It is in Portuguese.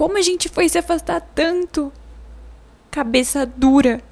Como a gente foi se afastar tanto? Cabeça dura.